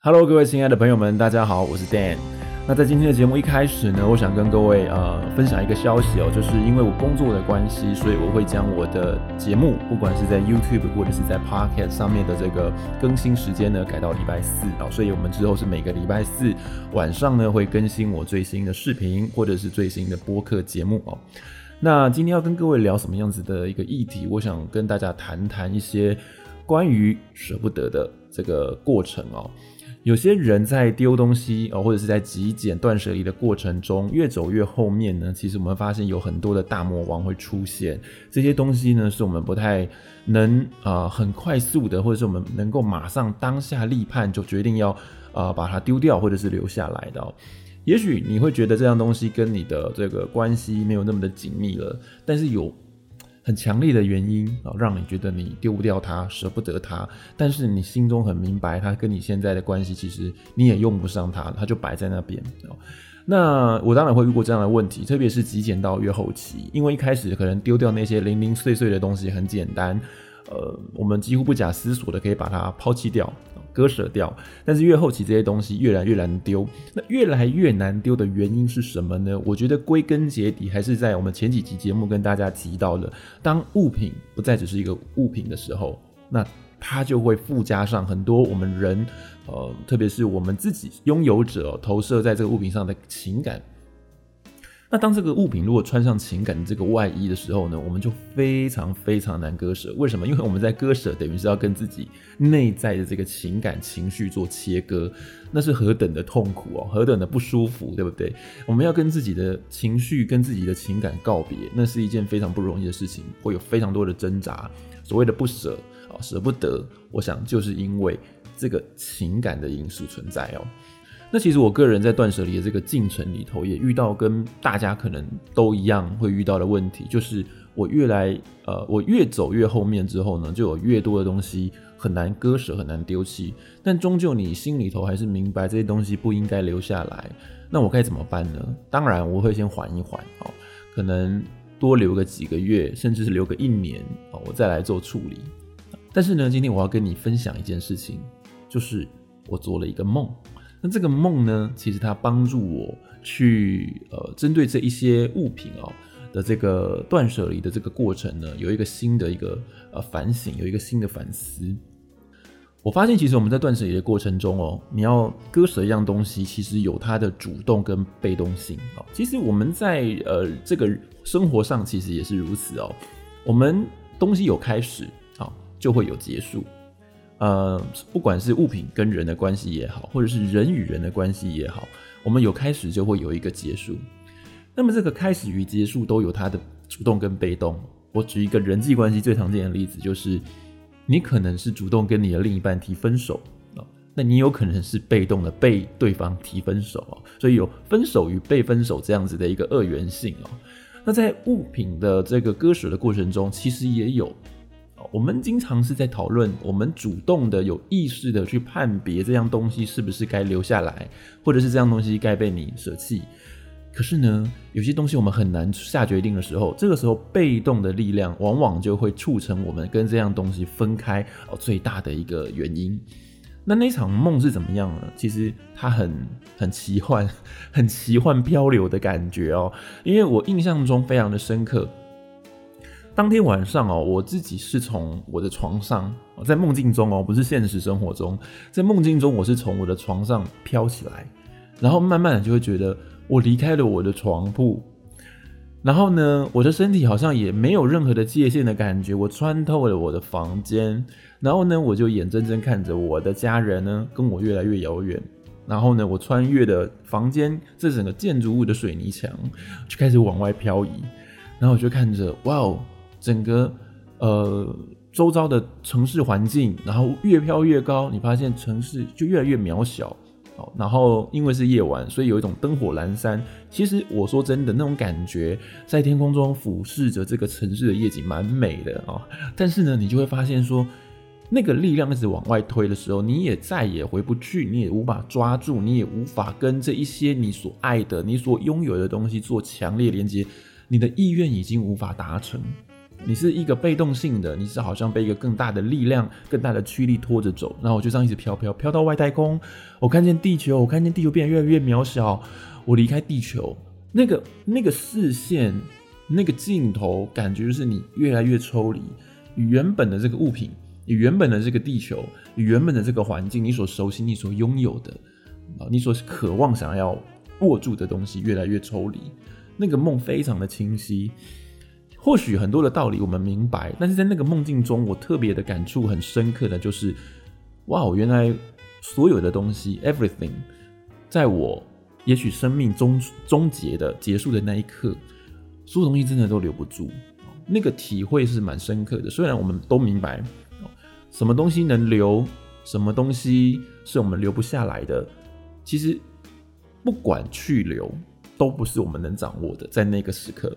Hello，各位亲爱的朋友们，大家好，我是 Dan。那在今天的节目一开始呢，我想跟各位呃分享一个消息哦，就是因为我工作的关系，所以我会将我的节目，不管是在 YouTube 或者是在 Podcast 上面的这个更新时间呢，改到礼拜四啊，所以我们之后是每个礼拜四晚上呢会更新我最新的视频或者是最新的播客节目哦。那今天要跟各位聊什么样子的一个议题？我想跟大家谈谈一些关于舍不得的这个过程哦。有些人在丢东西哦，或者是在极简断舍离的过程中，越走越后面呢，其实我们发现有很多的大魔王会出现。这些东西呢，是我们不太能啊、呃、很快速的，或者是我们能够马上当下立判就决定要啊、呃、把它丢掉，或者是留下来的。也许你会觉得这样东西跟你的这个关系没有那么的紧密了，但是有。很强烈的原因啊，让你觉得你丢不掉它，舍不得它，但是你心中很明白，它跟你现在的关系其实你也用不上它，它就摆在那边。那我当然会遇过这样的问题，特别是极简到越后期，因为一开始可能丢掉那些零零碎碎的东西很简单，呃，我们几乎不假思索的可以把它抛弃掉。割舍掉，但是越后期这些东西越来越难丢。那越来越难丢的原因是什么呢？我觉得归根结底还是在我们前几集节目跟大家提到的，当物品不再只是一个物品的时候，那它就会附加上很多我们人，呃，特别是我们自己拥有者投射在这个物品上的情感。那当这个物品如果穿上情感的这个外衣的时候呢，我们就非常非常难割舍。为什么？因为我们在割舍，等于是要跟自己内在的这个情感情绪做切割，那是何等的痛苦哦，何等的不舒服，对不对？我们要跟自己的情绪、跟自己的情感告别，那是一件非常不容易的事情，会有非常多的挣扎。所谓的不舍啊，舍不得，我想就是因为这个情感的因素存在哦。那其实我个人在断舍离的这个进程里头，也遇到跟大家可能都一样会遇到的问题，就是我越来呃，我越走越后面之后呢，就有越多的东西很难割舍，很难丢弃。但终究你心里头还是明白这些东西不应该留下来。那我该怎么办呢？当然我会先缓一缓哦，可能多留个几个月，甚至是留个一年哦，我再来做处理。但是呢，今天我要跟你分享一件事情，就是我做了一个梦。那这个梦呢，其实它帮助我去呃，针对这一些物品哦的这个断舍离的这个过程呢，有一个新的一个呃反省，有一个新的反思。我发现其实我们在断舍离的过程中哦，你要割舍一样东西，其实有它的主动跟被动性哦。其实我们在呃这个生活上其实也是如此哦。我们东西有开始好，就会有结束。呃，不管是物品跟人的关系也好，或者是人与人的关系也好，我们有开始就会有一个结束。那么这个开始与结束都有它的主动跟被动。我举一个人际关系最常见的例子，就是你可能是主动跟你的另一半提分手，那你有可能是被动的被对方提分手，所以有分手与被分手这样子的一个二元性哦。那在物品的这个割舍的过程中，其实也有。我们经常是在讨论，我们主动的、有意识的去判别这样东西是不是该留下来，或者是这样东西该被你舍弃。可是呢，有些东西我们很难下决定的时候，这个时候被动的力量往往就会促成我们跟这样东西分开哦，最大的一个原因。那那场梦是怎么样呢？其实它很很奇幻，很奇幻漂流的感觉哦，因为我印象中非常的深刻。当天晚上哦，我自己是从我的床上，在梦境中哦，不是现实生活中，在梦境中我是从我的床上飘起来，然后慢慢的就会觉得我离开了我的床铺，然后呢，我的身体好像也没有任何的界限的感觉，我穿透了我的房间，然后呢，我就眼睁睁看着我的家人呢跟我越来越遥远，然后呢，我穿越的房间这整个建筑物的水泥墙就开始往外漂移，然后我就看着哇哦。整个呃周遭的城市环境，然后越飘越高，你发现城市就越来越渺小。好，然后因为是夜晚，所以有一种灯火阑珊。其实我说真的，那种感觉在天空中俯视着这个城市的夜景，蛮美的啊。但是呢，你就会发现说，那个力量一直往外推的时候，你也再也回不去，你也无法抓住，你也无法跟这一些你所爱的、你所拥有的东西做强烈连接，你的意愿已经无法达成。你是一个被动性的，你是好像被一个更大的力量、更大的驱力拖着走，然后我就这样一直飘飘飘到外太空，我看见地球，我看见地球变得越来越渺小，我离开地球，那个那个视线，那个镜头，感觉就是你越来越抽离，与原本的这个物品，你原本的这个地球，你原本的这个环境，你所熟悉、你所拥有的，啊，你所渴望想要握住的东西，越来越抽离，那个梦非常的清晰。或许很多的道理我们明白，但是在那个梦境中，我特别的感触很深刻的就是，哇，原来所有的东西，everything，在我也许生命终终结的结束的那一刻，所有东西真的都留不住。那个体会是蛮深刻的。虽然我们都明白，什么东西能留，什么东西是我们留不下来的，其实不管去留，都不是我们能掌握的，在那个时刻。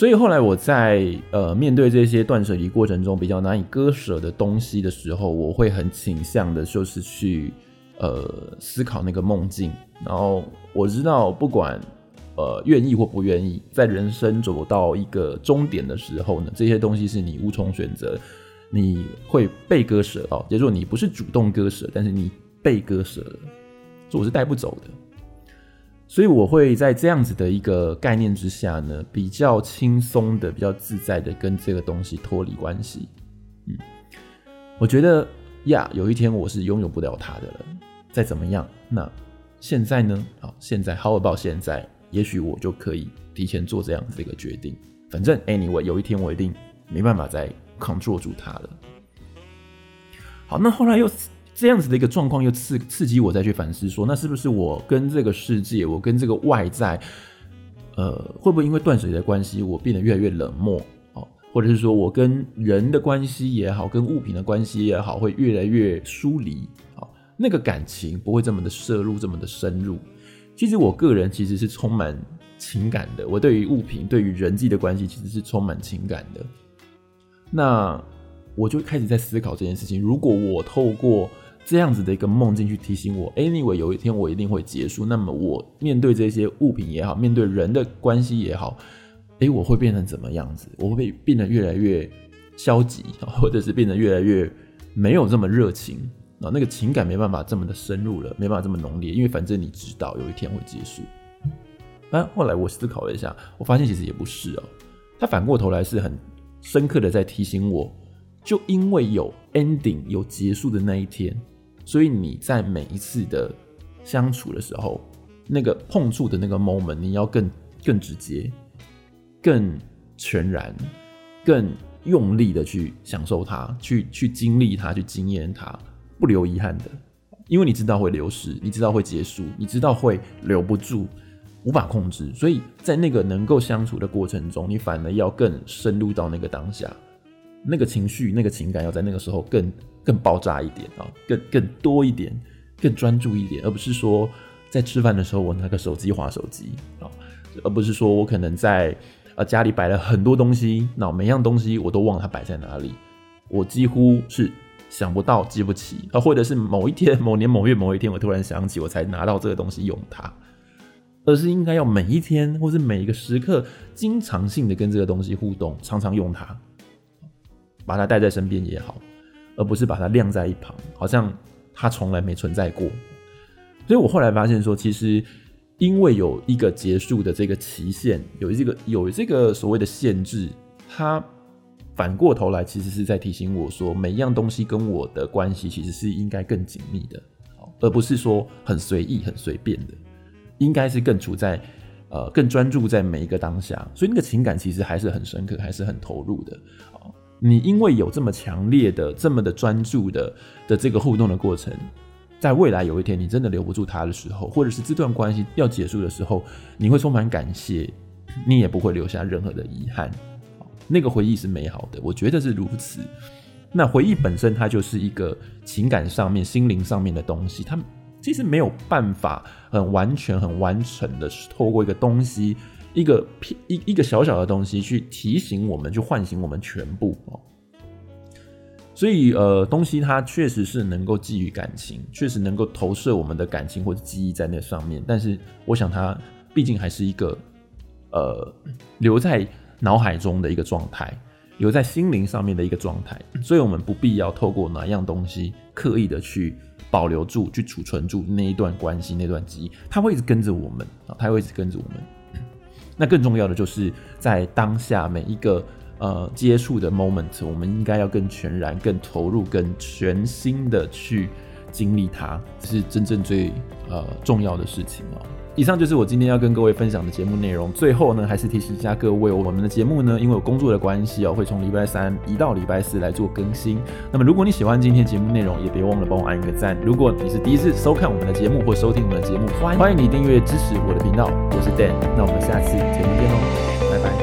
所以后来我在呃面对这些断舍离过程中比较难以割舍的东西的时候，我会很倾向的就是去呃思考那个梦境。然后我知道，不管呃愿意或不愿意，在人生走到一个终点的时候呢，这些东西是你无从选择，你会被割舍哦。也就是说，你不是主动割舍，但是你被割舍了，所以我是带不走的。所以我会在这样子的一个概念之下呢，比较轻松的、比较自在的跟这个东西脱离关系。嗯，我觉得呀，有一天我是拥有不了它的了。再怎么样，那现在呢？好，现在 How about 现在？也许我就可以提前做这样子的一个决定。反正 anyway，有一天我一定没办法再 control 住它了。好，那后来又。这样子的一个状况又刺刺激我再去反思说，那是不是我跟这个世界，我跟这个外在，呃，会不会因为断水的关系，我变得越来越冷漠？哦，或者是说我跟人的关系也好，跟物品的关系也好，会越来越疏离？哦，那个感情不会这么的摄入，这么的深入。其实我个人其实是充满情感的，我对于物品，对于人际的关系，其实是充满情感的。那我就开始在思考这件事情，如果我透过这样子的一个梦境去提醒我，anyway，有一天我一定会结束。那么我面对这些物品也好，面对人的关系也好，诶，我会变成怎么样子？我会变得越来越消极，或者是变得越来越没有这么热情啊？那个情感没办法这么的深入了，没办法这么浓烈，因为反正你知道有一天会结束。啊，后来我思考了一下，我发现其实也不是哦，他反过头来是很深刻的在提醒我，就因为有 ending 有结束的那一天。所以你在每一次的相处的时候，那个碰触的那个 moment，你要更更直接、更全然、更用力的去享受它，去去经历它，去经验它，不留遗憾的，因为你知道会流失，你知道会结束，你知道会留不住，无法控制。所以在那个能够相处的过程中，你反而要更深入到那个当下，那个情绪、那个情感要在那个时候更。更爆炸一点啊，更更多一点，更专注一点，而不是说在吃饭的时候我拿个手机划手机啊，而不是说我可能在呃家里摆了很多东西，那每样东西我都忘了它摆在哪里，我几乎是想不到、记不起啊，或者是某一天、某年某月某一天我突然想起，我才拿到这个东西用它，而是应该要每一天或是每一个时刻，经常性的跟这个东西互动，常常用它，把它带在身边也好。而不是把它晾在一旁，好像它从来没存在过。所以我后来发现说，其实因为有一个结束的这个期限，有这个有这个所谓的限制，它反过头来其实是在提醒我说，每一样东西跟我的关系其实是应该更紧密的，而不是说很随意、很随便的，应该是更处在呃更专注在每一个当下。所以那个情感其实还是很深刻，还是很投入的。你因为有这么强烈的、这么的专注的的这个互动的过程，在未来有一天你真的留不住他的时候，或者是这段关系要结束的时候，你会充满感谢，你也不会留下任何的遗憾。那个回忆是美好的，我觉得是如此。那回忆本身它就是一个情感上面、心灵上面的东西，它其实没有办法很完全、很完整的透过一个东西。一个一一个小小的东西去提醒我们，去唤醒我们全部哦。所以呃，东西它确实是能够寄予感情，确实能够投射我们的感情或者记忆在那上面。但是我想它毕竟还是一个呃留在脑海中的一个状态，留在心灵上面的一个状态。所以我们不必要透过哪样东西刻意的去保留住、去储存住那一段关系、那段记忆，它会一直跟着我们啊，它会一直跟着我们。那更重要的就是在当下每一个呃接触的 moment，我们应该要更全然、更投入、更全心的去经历它，这是真正最呃重要的事情哦。以上就是我今天要跟各位分享的节目内容。最后呢，还是提醒一下各位，我们的节目呢，因为有工作的关系哦，会从礼拜三移到礼拜四来做更新。那么，如果你喜欢今天节目内容，也别忘了帮我按一个赞。如果你是第一次收看我们的节目或收听我们的节目，欢迎欢迎你订阅支持我的频道。我是 Dan，那我们下次节目见喽，拜拜。